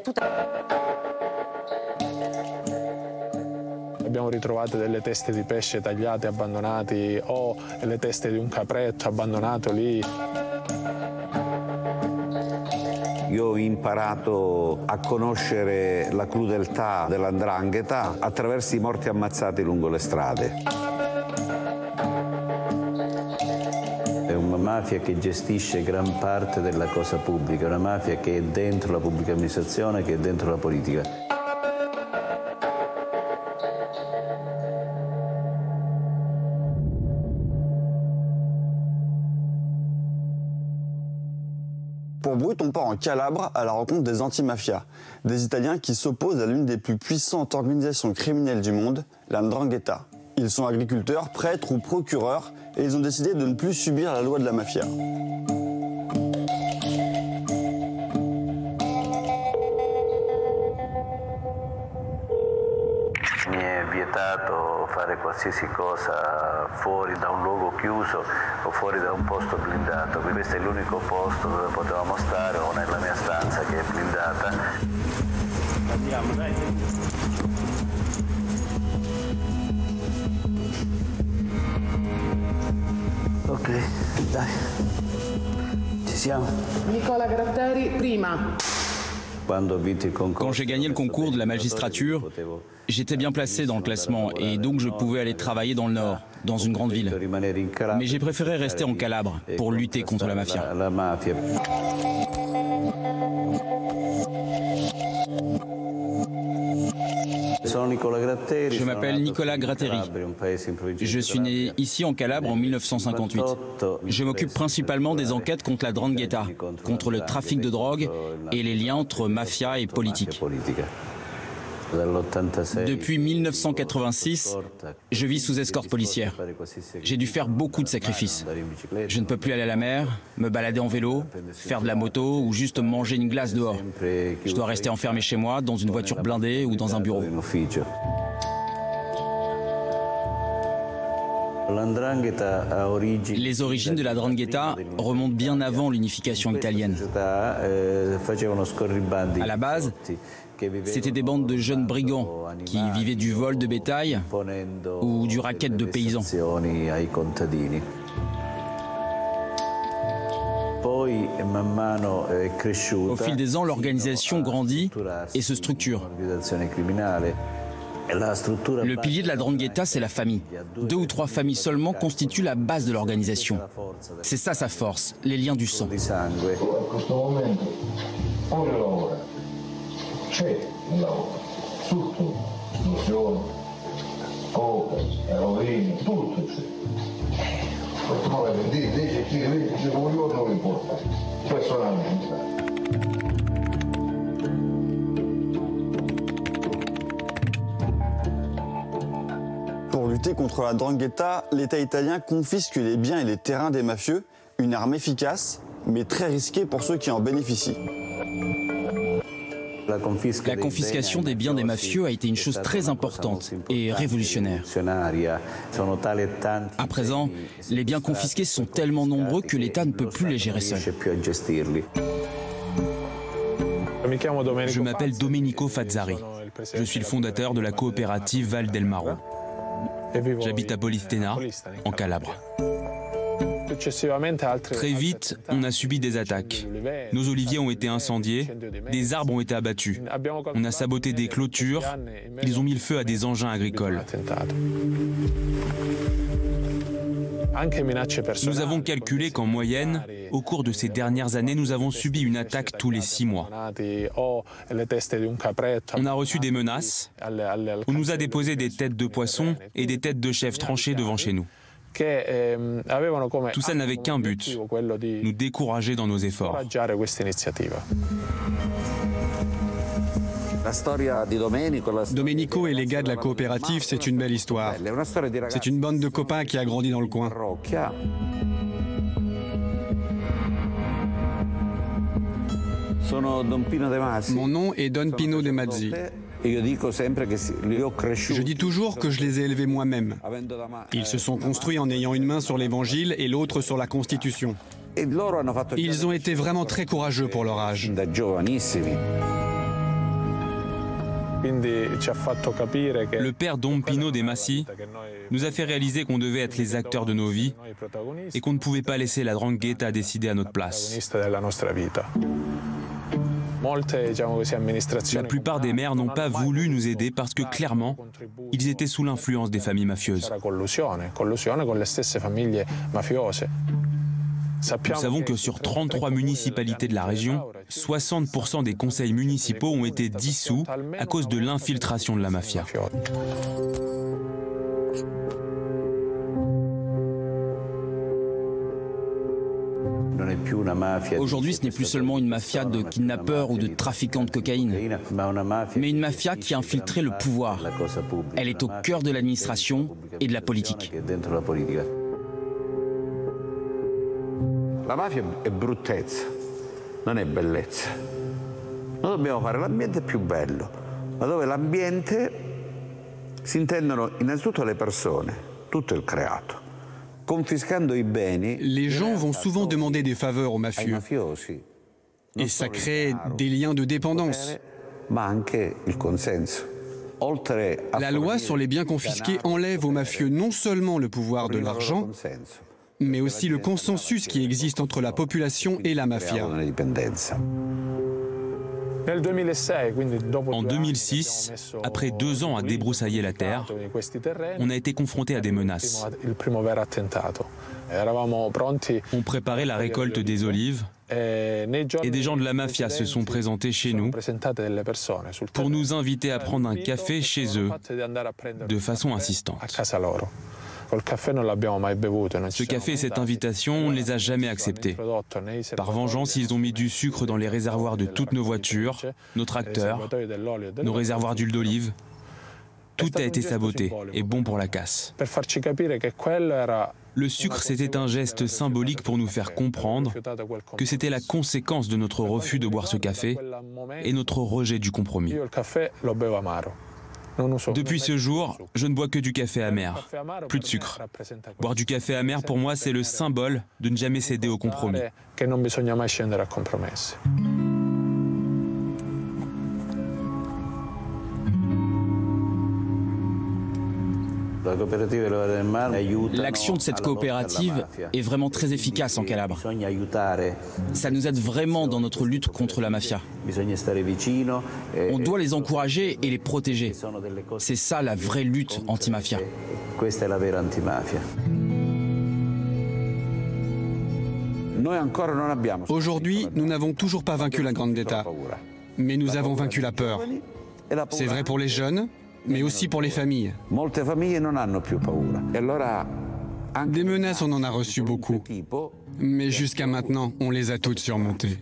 tout. Abbiamo ritrovato delle teste di pesce tagliate, abbandonate o le teste di un capretto abbandonato lì. Io ho imparato a conoscere la crudeltà dell'andrangheta attraverso i morti ammazzati lungo le strade. Mafia che gestisce gran parte della cosa pubblica, una mafia che è dentro la pubblica amministrazione, che è dentro la politica. Pour Brut, on part en Calabre à la rencontre des anti-mafias, des Italiens qui s'opposent à l'une des plus puissantes organisations criminelles du monde, la Ndrangheta. Ils sont agriculteurs, prêtres ou procureurs et ils ont décidé de ne plus subir la loi de la mafia. Mi è vietato fare qualsiasi cosa fuori da un luogo chiuso o fuori da un posto blindato. Questo è l'unico posto dove potevamo stare o nella mia stanza che è blindata. Andiamo, dai. Ok, dai. Ci siamo. Nicola Gratteri, prima. Quand j'ai gagné le concours de la magistrature, j'étais bien placé dans le classement et donc je pouvais aller travailler dans le nord, dans une grande ville. Mais j'ai préféré rester en Calabre pour lutter contre la mafia. Je m'appelle Nicolas Gratteri. Je suis né ici en Calabre en 1958. Je m'occupe principalement des enquêtes contre la Drangheta, contre le trafic de drogue et les liens entre mafia et politique. Politica. Dall'86 Depuis 1986, je vis sous escorte policière. J'ai dû faire beaucoup de sacrifices. Je ne peux plus aller à la mer, me balader en vélo, faire de la moto ou juste manger une glace dehors. Je dois rester enfermé chez moi, dans une voiture blindée ou dans un bureau. Les origines de la Drangheta remontent bien avant l'unification italienne. À la base, C'était des bandes de jeunes brigands qui vivaient du vol de bétail ou du racket de paysans. Au fil des ans, l'organisation grandit et se structure. Le pilier de la Drangheta, c'est la famille. Deux ou trois familles seulement constituent la base de l'organisation. C'est ça sa force, les liens du sang. Pour lutter contre la Drangheta, l'État italien confisque les biens et les terrains des mafieux, une arme efficace, mais très risquée pour ceux qui en bénéficient. La confiscation des biens des mafieux a été une chose très importante et révolutionnaire. e À présent, les biens confisqués sont tellement nombreux que l'État ne peut plus les gérer seul. Je m'appelle Domenico Fazzari. sono il Je suis le fondateur de la coopérative Val del Maro. e J'habite à Polistena, en Calabre. Très vite, on a subi des attaques. Nos oliviers ont été incendiés, des arbres ont été abattus. On a saboté des clôtures, ils ont mis le feu à des engins agricoles. Nous avons calculé qu'en moyenne, au cours de ces dernières années, nous avons subi une attaque tous les six mois. On a reçu des menaces, on nous a déposé des têtes de poisson et des têtes de chèvres tranchées devant chez nous. Che ehm, avevano come Tout ça n'avait qu'un but, obiettivo quello di nous décourager dans nos efforts. Domenico, et les gars de la coopérative, c'est une belle histoire. C'est une bande de copains qui a grandi dans le coin. Mon nom est Don Pino De Mazzi. Je dis toujours que je les ai élevés moi-même. Ils se sont construits en ayant une main sur l'évangile et l'autre sur la Constitution. Ils ont été vraiment très courageux pour leur âge. Le père Dom Pino des Massi nous a fait réaliser qu'on devait être les acteurs de nos vies et qu'on ne pouvait pas laisser la Drangheta décider à notre place. La plupart des maires n'ont pas voulu nous aider parce que clairement, ils étaient sous l'influence des familles mafieuses. Nous savons que sur 33 municipalités de la région, 60% des conseils municipaux ont été dissous à cause de l'infiltration de la mafia. Aujourd'hui, ce n'est plus seulement une mafia de kidnappeurs ou de trafiquants de cocaïne, mais une mafia qui a infiltré le pouvoir. Elle est au cœur de l'administration et de la politique. La mafia è bruttezza, non è bellezza. Noi dobbiamo fare l'ambiente più bello, ma dove l'ambiente si intendono innanzitutto le persone, tutto il creato. Les gens vont souvent demander des faveurs aux mafieux. Et ça crée des liens de dépendance. La loi sur les biens confisqués enlève aux mafieux non seulement le pouvoir de l'argent, mais aussi le consensus qui existe entre la population et la mafia. En 2006, après deux ans à débroussailler la terre, on a été confronté à des menaces. On préparait la récolte des olives et des gens de la mafia se sont présentés chez nous pour nous inviter à prendre un café chez eux de façon insistante. Ce café et cette invitation, on ne les a jamais acceptés. Par vengeance, ils ont mis du sucre dans les réservoirs de toutes nos voitures, nos tracteurs, nos réservoirs d'huile d'olive. Tout a été saboté et bon pour la casse. Le sucre, c'était un geste symbolique pour nous faire comprendre que c'était la conséquence de notre refus de boire ce café et notre rejet du compromis. Depuis ce jour, je ne bois que du café amer, plus de sucre. Boire du café amer, pour moi, c'est le symbole de ne jamais céder au compromis. L'action de cette coopérative est vraiment très efficace en Calabre. Ça nous aide vraiment dans notre lutte contre la mafia. On doit les encourager et les protéger. C'est ça la vraie lutte anti-mafia. Aujourd'hui, nous n'avons toujours pas vaincu la Grande d'État, mais nous avons vaincu la peur. C'est vrai pour les jeunes, mais aussi pour les familles. Des menaces, on en a reçu beaucoup. Mais jusqu'à maintenant, on les a toutes surmontées.